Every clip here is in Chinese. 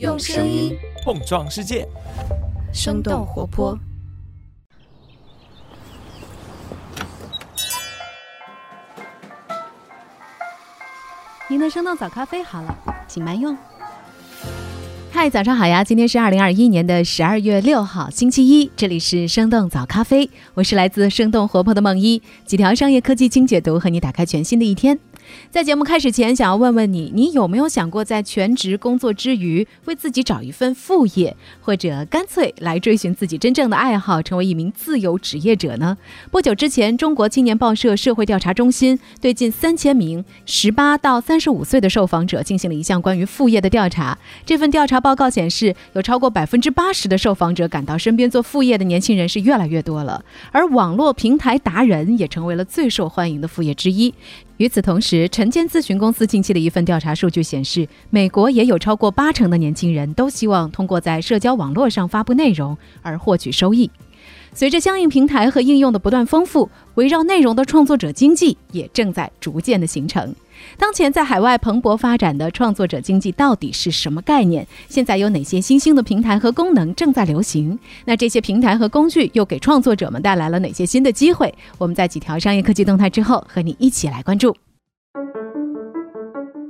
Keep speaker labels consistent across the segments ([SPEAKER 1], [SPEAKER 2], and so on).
[SPEAKER 1] 用声音
[SPEAKER 2] 碰撞世界，
[SPEAKER 1] 生动活泼。
[SPEAKER 3] 您的生动早咖啡好了，请慢用。嗨，早上好呀！今天是二零二一年的十二月六号，星期一，这里是生动早咖啡，我是来自生动活泼的梦一，几条商业科技精解读，和你打开全新的一天。在节目开始前，想要问问你，你有没有想过在全职工作之余，为自己找一份副业，或者干脆来追寻自己真正的爱好，成为一名自由职业者呢？不久之前，中国青年报社社会调查中心对近三千名十八到三十五岁的受访者进行了一项关于副业的调查。这份调查报告显示，有超过百分之八十的受访者感到身边做副业的年轻人是越来越多了，而网络平台达人也成为了最受欢迎的副业之一。与此同时，晨间咨询公司近期的一份调查数据显示，美国也有超过八成的年轻人都希望通过在社交网络上发布内容而获取收益。随着相应平台和应用的不断丰富，围绕内容的创作者经济也正在逐渐的形成。当前在海外蓬勃发展的创作者经济到底是什么概念？现在有哪些新兴的平台和功能正在流行？那这些平台和工具又给创作者们带来了哪些新的机会？我们在几条商业科技动态之后，和你一起来关注。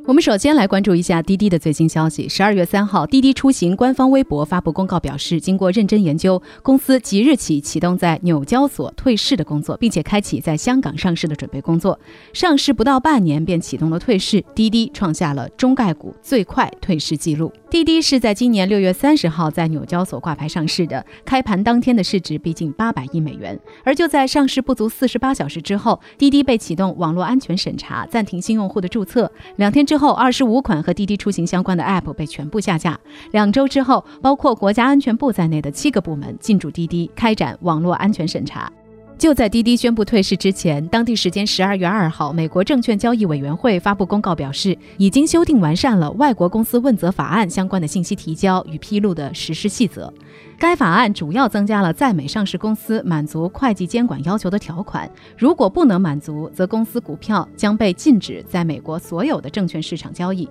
[SPEAKER 3] 我们首先来关注一下滴滴的最新消息。十二月三号，滴滴出行官方微博发布公告表示，经过认真研究，公司即日起启动在纽交所退市的工作，并且开启在香港上市的准备工作。上市不到半年便启动了退市，滴滴创下了中概股最快退市记录。滴滴是在今年六月三十号在纽交所挂牌上市的，开盘当天的市值逼近八百亿美元。而就在上市不足四十八小时之后，滴滴被启动网络安全审查，暂停新用户的注册。两天之之后，二十五款和滴滴出行相关的 App 被全部下架。两周之后，包括国家安全部在内的七个部门进驻滴滴，开展网络安全审查。就在滴滴宣布退市之前，当地时间十二月二号，美国证券交易委员会发布公告表示，已经修订完善了外国公司问责法案相关的信息提交与披露的实施细则。该法案主要增加了在美上市公司满足会计监管要求的条款，如果不能满足，则公司股票将被禁止在美国所有的证券市场交易。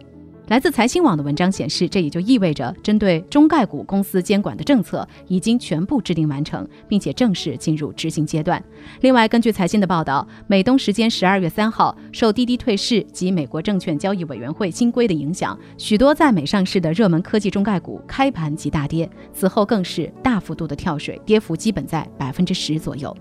[SPEAKER 3] 来自财新网的文章显示，这也就意味着针对中概股公司监管的政策已经全部制定完成，并且正式进入执行阶段。另外，根据财新的报道，美东时间十二月三号，受滴滴退市及美国证券交易委员会新规的影响，许多在美上市的热门科技中概股开盘即大跌，此后更是大幅度的跳水，跌幅基本在百分之十左右。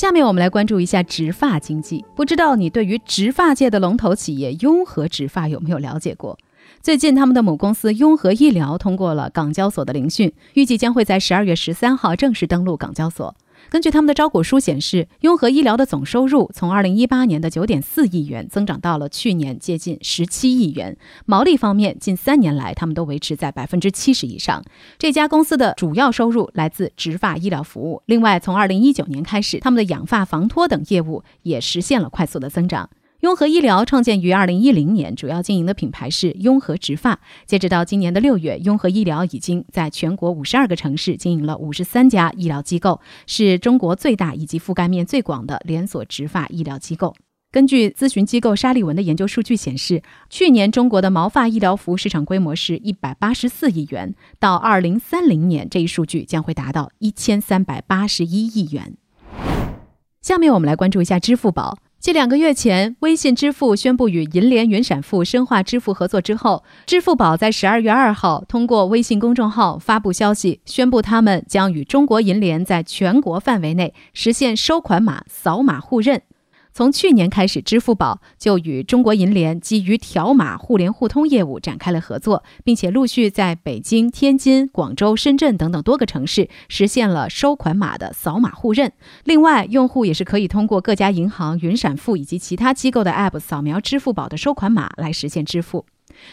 [SPEAKER 3] 下面我们来关注一下植发经济。不知道你对于植发界的龙头企业雍和植发有没有了解过？最近，他们的母公司雍和医疗通过了港交所的聆讯，预计将会在十二月十三号正式登陆港交所。根据他们的招股书显示，雍和医疗的总收入从二零一八年的九点四亿元增长到了去年接近十七亿元。毛利方面，近三年来他们都维持在百分之七十以上。这家公司的主要收入来自植发医疗服务。另外，从二零一九年开始，他们的养发、防脱等业务也实现了快速的增长。雍和医疗创建于二零一零年，主要经营的品牌是雍和植发。截止到今年的六月，雍和医疗已经在全国五十二个城市经营了五十三家医疗机构，是中国最大以及覆盖面最广的连锁植发医疗机构。根据咨询机构沙利文的研究数据显示，去年中国的毛发医疗服务市场规模是一百八十四亿元，到二零三零年，这一数据将会达到一千三百八十一亿元。下面我们来关注一下支付宝。继两个月前，微信支付宣布与银联云闪付深化支付合作之后，支付宝在十二月二号通过微信公众号发布消息，宣布他们将与中国银联在全国范围内实现收款码扫码互认。从去年开始，支付宝就与中国银联基于条码互联互通业务展开了合作，并且陆续在北京、天津、广州、深圳等等多个城市实现了收款码的扫码互认。另外，用户也是可以通过各家银行、云闪付以及其他机构的 App 扫描支付宝的收款码来实现支付。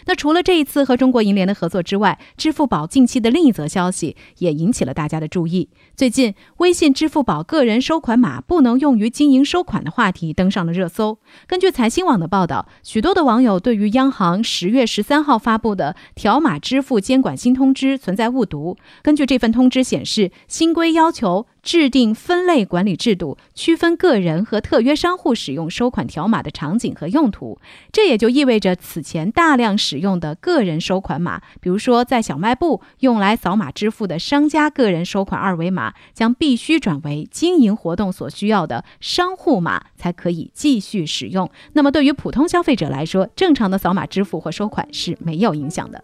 [SPEAKER 3] 那除了这一次和中国银联的合作之外，支付宝近期的另一则消息也引起了大家的注意。最近，微信、支付宝个人收款码不能用于经营收款的话题登上了热搜。根据财新网的报道，许多的网友对于央行十月十三号发布的条码支付监管新通知存在误读。根据这份通知显示，新规要求。制定分类管理制度，区分个人和特约商户使用收款条码的场景和用途。这也就意味着，此前大量使用的个人收款码，比如说在小卖部用来扫码支付的商家个人收款二维码，将必须转为经营活动所需要的商户码，才可以继续使用。那么，对于普通消费者来说，正常的扫码支付或收款是没有影响的。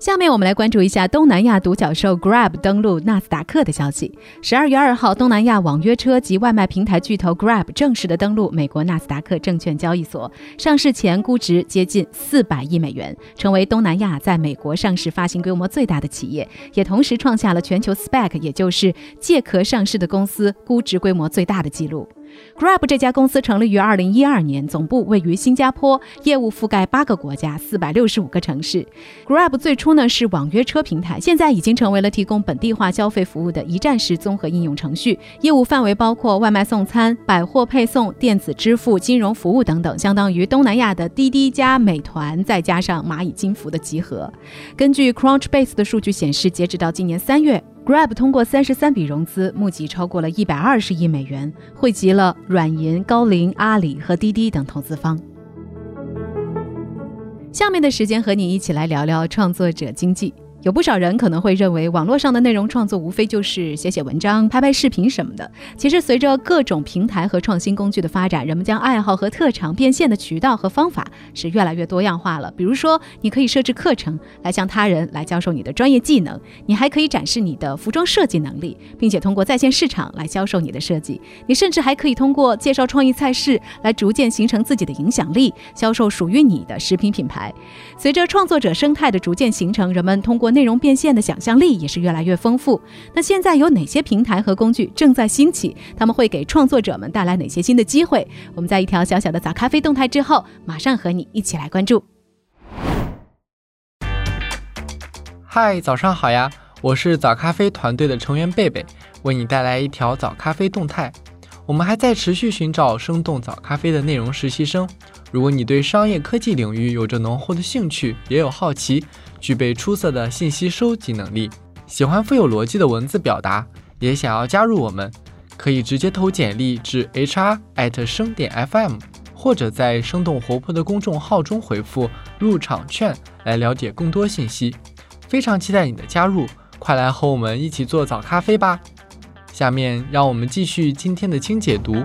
[SPEAKER 3] 下面我们来关注一下东南亚独角兽 Grab 登陆纳斯达克的消息。十二月二号，东南亚网约车及外卖平台巨头 Grab 正式的登陆美国纳斯达克证券交易所，上市前估值接近四百亿美元，成为东南亚在美国上市发行规模最大的企业，也同时创下了全球 SPAC，也就是借壳上市的公司估值规模最大的记录。Grab 这家公司成立于二零一二年，总部位于新加坡，业务覆盖八个国家、四百六十五个城市。Grab 最初呢是网约车平台，现在已经成为了提供本地化消费服务的一站式综合应用程序，业务范围包括外卖送餐、百货配送、电子支付、金融服务等等，相当于东南亚的滴滴加美团，再加上蚂蚁金服的集合。根据 Crunchbase 的数据显示，截止到今年三月。Grab 通过三十三笔融资，募集超过了一百二十亿美元，汇集了软银、高瓴、阿里和滴滴等投资方。下面的时间和你一起来聊聊创作者经济。有不少人可能会认为，网络上的内容创作无非就是写写文章、拍拍视频什么的。其实，随着各种平台和创新工具的发展，人们将爱好和特长变现的渠道和方法是越来越多样化了。比如说，你可以设置课程来向他人来教授你的专业技能；你还可以展示你的服装设计能力，并且通过在线市场来销售你的设计。你甚至还可以通过介绍创意菜式来逐渐形成自己的影响力，销售属于你的食品品牌。随着创作者生态的逐渐形成，人们通过内容变现的想象力也是越来越丰富。那现在有哪些平台和工具正在兴起？他们会给创作者们带来哪些新的机会？我们在一条小小的早咖啡动态之后，马上和你一起来关注。
[SPEAKER 2] 嗨，早上好呀！我是早咖啡团队的成员贝贝，为你带来一条早咖啡动态。我们还在持续寻找生动早咖啡的内容实习生。如果你对商业科技领域有着浓厚的兴趣，也有好奇。具备出色的信息收集能力，喜欢富有逻辑的文字表达，也想要加入我们，可以直接投简历至 hr@ 声点 FM，或者在生动活泼的公众号中回复入场券来了解更多信息。非常期待你的加入，快来和我们一起做早咖啡吧！下面让我们继续今天的轻解读。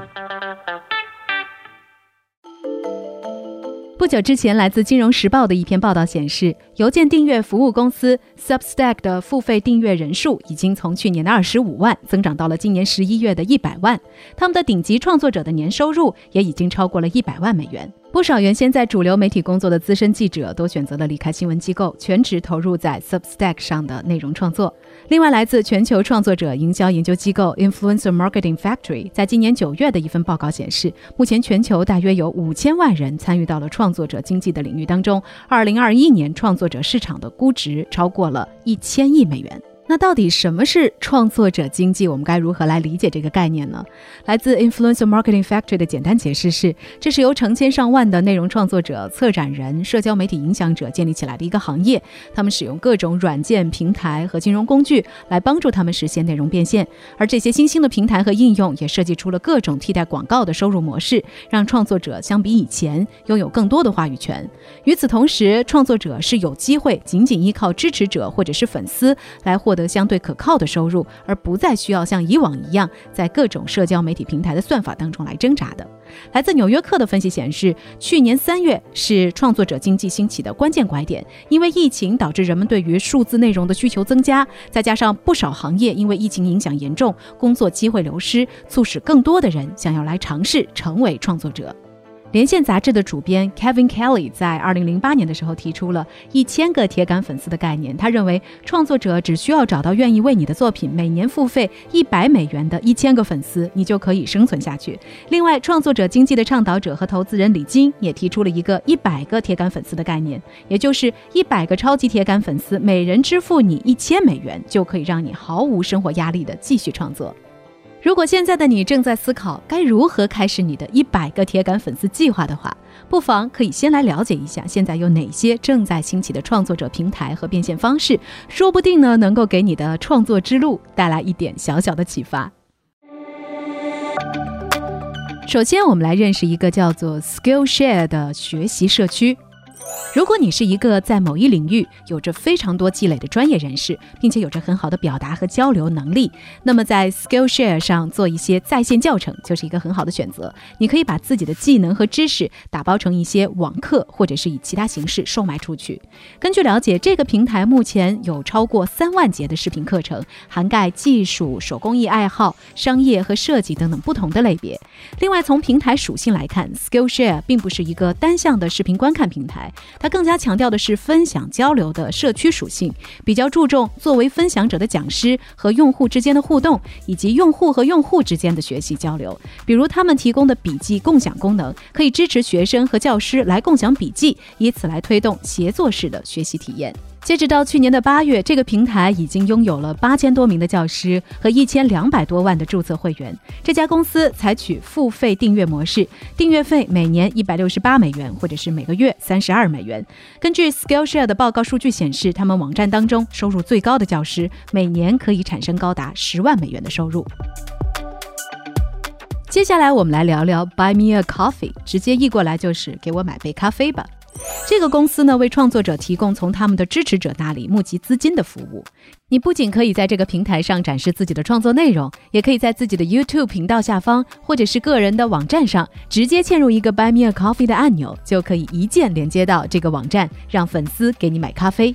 [SPEAKER 3] 不久之前，来自《金融时报》的一篇报道显示，邮件订阅服务公司 Substack 的付费订阅人数已经从去年的二十五万增长到了今年十一月的一百万。他们的顶级创作者的年收入也已经超过了一百万美元。不少原先在主流媒体工作的资深记者都选择了离开新闻机构，全职投入在 Substack 上的内容创作。另外，来自全球创作者营销研究机构 Influencer Marketing Factory 在今年九月的一份报告显示，目前全球大约有五千万人参与到了创作者经济的领域当中。二零二一年，创作或者市场的估值超过了一千亿美元。那到底什么是创作者经济？我们该如何来理解这个概念呢？来自 Influencer Marketing Factory 的简单解释是：这是由成千上万的内容创作者、策展人、社交媒体影响者建立起来的一个行业。他们使用各种软件、平台和金融工具来帮助他们实现内容变现。而这些新兴的平台和应用也设计出了各种替代广告的收入模式，让创作者相比以前拥有更多的话语权。与此同时，创作者是有机会仅仅依靠支持者或者是粉丝来获。得相对可靠的收入，而不再需要像以往一样在各种社交媒体平台的算法当中来挣扎的。来自《纽约客》的分析显示，去年三月是创作者经济兴起的关键拐点，因为疫情导致人们对于数字内容的需求增加，再加上不少行业因为疫情影响严重，工作机会流失，促使更多的人想要来尝试成为创作者。连线杂志的主编 Kevin Kelly 在二零零八年的时候提出了一千个铁杆粉丝的概念。他认为，创作者只需要找到愿意为你的作品每年付费一百美元的一千个粉丝，你就可以生存下去。另外，创作者经济的倡导者和投资人李金也提出了一个一百个铁杆粉丝的概念，也就是一百个超级铁杆粉丝，每人支付你一千美元，就可以让你毫无生活压力的继续创作。如果现在的你正在思考该如何开始你的一百个铁杆粉丝计划的话，不妨可以先来了解一下现在有哪些正在兴起的创作者平台和变现方式，说不定呢能够给你的创作之路带来一点小小的启发。首先，我们来认识一个叫做 Skillshare 的学习社区。如果你是一个在某一领域有着非常多积累的专业人士，并且有着很好的表达和交流能力，那么在 Skillshare 上做一些在线教程就是一个很好的选择。你可以把自己的技能和知识打包成一些网课，或者是以其他形式售卖出去。根据了解，这个平台目前有超过三万节的视频课程，涵盖技术、手工艺爱好、商业和设计等等不同的类别。另外，从平台属性来看，Skillshare 并不是一个单向的视频观看平台。它更加强调的是分享交流的社区属性，比较注重作为分享者的讲师和用户之间的互动，以及用户和用户之间的学习交流。比如他们提供的笔记共享功能，可以支持学生和教师来共享笔记，以此来推动协作式的学习体验。截止到去年的八月，这个平台已经拥有了八千多名的教师和一千两百多万的注册会员。这家公司采取付费订阅模式，订阅费每年一百六十八美元，或者是每个月三十二美元。根据 Skillshare 的报告数据显示，他们网站当中收入最高的教师每年可以产生高达十万美元的收入。接下来我们来聊聊 Buy Me a Coffee，直接译过来就是给我买杯咖啡吧。这个公司呢，为创作者提供从他们的支持者那里募集资金的服务。你不仅可以在这个平台上展示自己的创作内容，也可以在自己的 YouTube 频道下方或者是个人的网站上，直接嵌入一个 Buy Me a Coffee 的按钮，就可以一键连接到这个网站，让粉丝给你买咖啡。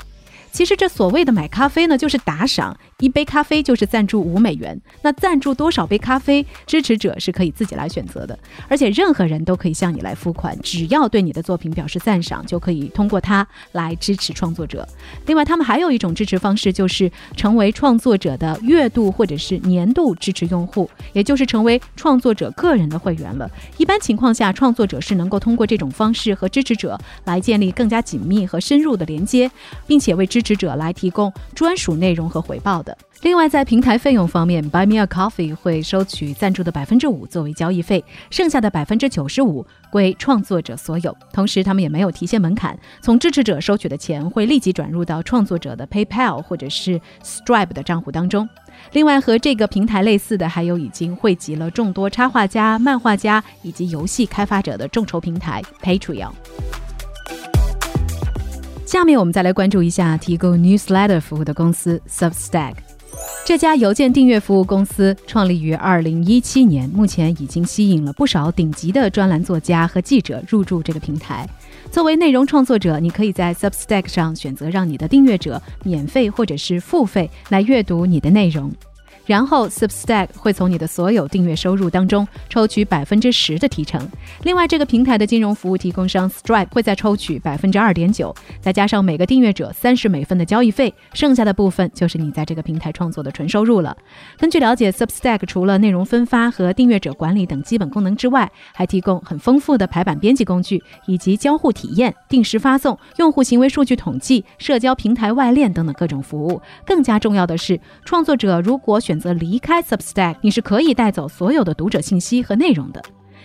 [SPEAKER 3] 其实这所谓的买咖啡呢，就是打赏。一杯咖啡就是赞助五美元，那赞助多少杯咖啡，支持者是可以自己来选择的，而且任何人都可以向你来付款，只要对你的作品表示赞赏，就可以通过它来支持创作者。另外，他们还有一种支持方式，就是成为创作者的月度或者是年度支持用户，也就是成为创作者个人的会员了。一般情况下，创作者是能够通过这种方式和支持者来建立更加紧密和深入的连接，并且为支持者来提供专属内容和回报的。另外，在平台费用方面，Buy Me a Coffee 会收取赞助的百分之五作为交易费，剩下的百分之九十五归创作者所有。同时，他们也没有提现门槛，从支持者收取的钱会立即转入到创作者的 PayPal 或者是 Stripe 的账户当中。另外，和这个平台类似的，还有已经汇集了众多插画家、漫画家以及游戏开发者的众筹平台 Patreon。下面我们再来关注一下提供 Newsletter 服务的公司 Substack。这家邮件订阅服务公司创立于二零一七年，目前已经吸引了不少顶级的专栏作家和记者入驻这个平台。作为内容创作者，你可以在 Substack 上选择让你的订阅者免费或者是付费来阅读你的内容。然后，Substack 会从你的所有订阅收入当中抽取百分之十的提成。另外，这个平台的金融服务提供商 Stripe 会再抽取百分之二点九，再加上每个订阅者三十美分的交易费，剩下的部分就是你在这个平台创作的纯收入了。根据了解，Substack 除了内容分发和订阅者管理等基本功能之外，还提供很丰富的排版编辑工具，以及交互体验、定时发送、用户行为数据统计、社交平台外链等等各种服务。更加重要的是，创作者如果选则离开 Substack，你是可以带走所有的读者信息和内容的。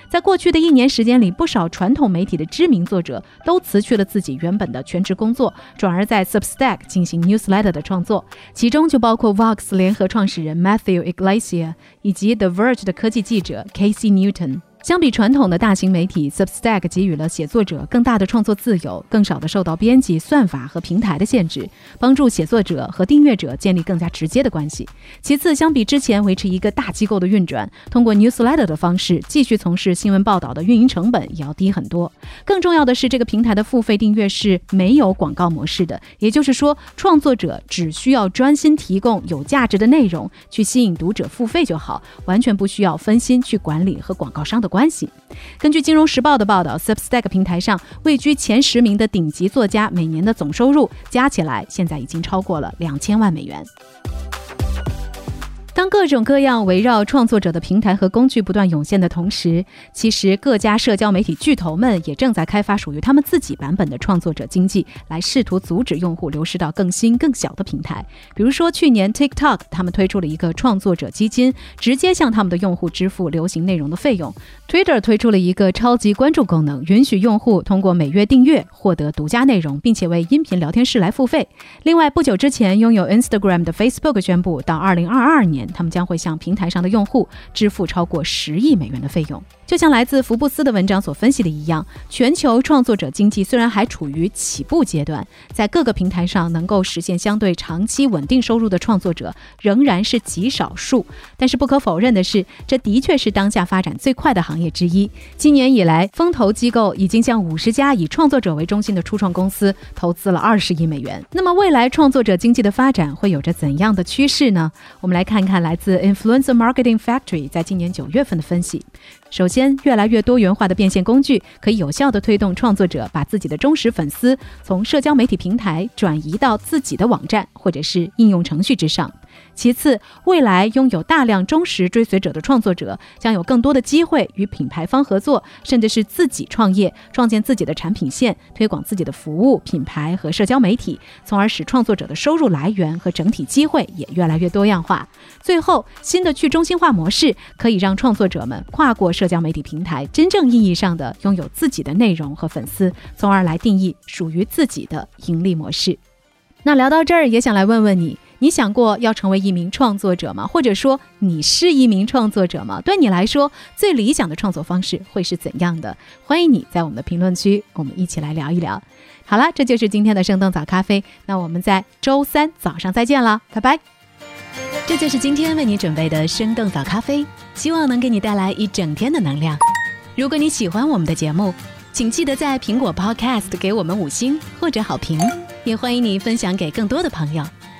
[SPEAKER 3] 在过去的一年时间里，不少传统媒体的知名作者都辞去了自己原本的全职工作，转而在 Substack 进行 newsletter 的创作，其中就包括 Vox 联合创始人 Matthew Iglesias 以及 The Verge 的科技记者 Casey Newton。相比传统的大型媒体，Substack 给予了写作者更大的创作自由，更少的受到编辑、算法和平台的限制，帮助写作者和订阅者建立更加直接的关系。其次，相比之前维持一个大机构的运转，通过 newsletter 的方式继续从事新闻报道的运营成本也要低很多。更重要的是，这个平台的付费订阅是没有广告模式的，也就是说，创作者只需要专心提供有价值的内容，去吸引读者付费就好，完全不需要分心去管理和广告商的。关系。根据《金融时报》的报道，Substack 平台上位居前十名的顶级作家，每年的总收入加起来，现在已经超过了两千万美元。各种各样围绕创作者的平台和工具不断涌现的同时，其实各家社交媒体巨头们也正在开发属于他们自己版本的创作者经济，来试图阻止用户流失到更新更小的平台。比如说，去年 TikTok 他们推出了一个创作者基金，直接向他们的用户支付流行内容的费用。Twitter 推出了一个超级关注功能，允许用户通过每月订阅获得独家内容，并且为音频聊天室来付费。另外，不久之前拥有 Instagram 的 Facebook 宣布，到2022年，他们将会向平台上的用户支付超过十亿美元的费用。就像来自福布斯的文章所分析的一样，全球创作者经济虽然还处于起步阶段，在各个平台上能够实现相对长期稳定收入的创作者仍然是极少数。但是不可否认的是，这的确是当下发展最快的行业之一。今年以来，风投机构已经向五十家以创作者为中心的初创公司投资了二十亿美元。那么，未来创作者经济的发展会有着怎样的趋势呢？我们来看看看来自 Influencer Marketing Factory 在今年九月份的分析。首先，越来越多元化的变现工具可以有效地推动创作者把自己的忠实粉丝从社交媒体平台转移到自己的网站或者是应用程序之上。其次，未来拥有大量忠实追随者的创作者将有更多的机会与品牌方合作，甚至是自己创业，创建自己的产品线，推广自己的服务、品牌和社交媒体，从而使创作者的收入来源和整体机会也越来越多样化。最后，新的去中心化模式可以让创作者们跨过社交媒体平台，真正意义上的拥有自己的内容和粉丝，从而来定义属于自己的盈利模式。那聊到这儿，也想来问问你。你想过要成为一名创作者吗？或者说你是一名创作者吗？对你来说，最理想的创作方式会是怎样的？欢迎你在我们的评论区，我们一起来聊一聊。好了，这就是今天的生动早咖啡。那我们在周三早上再见了，拜拜。这就是今天为你准备的生动早咖啡，希望能给你带来一整天的能量。如果你喜欢我们的节目，请记得在苹果 Podcast 给我们五星或者好评，也欢迎你分享给更多的朋友。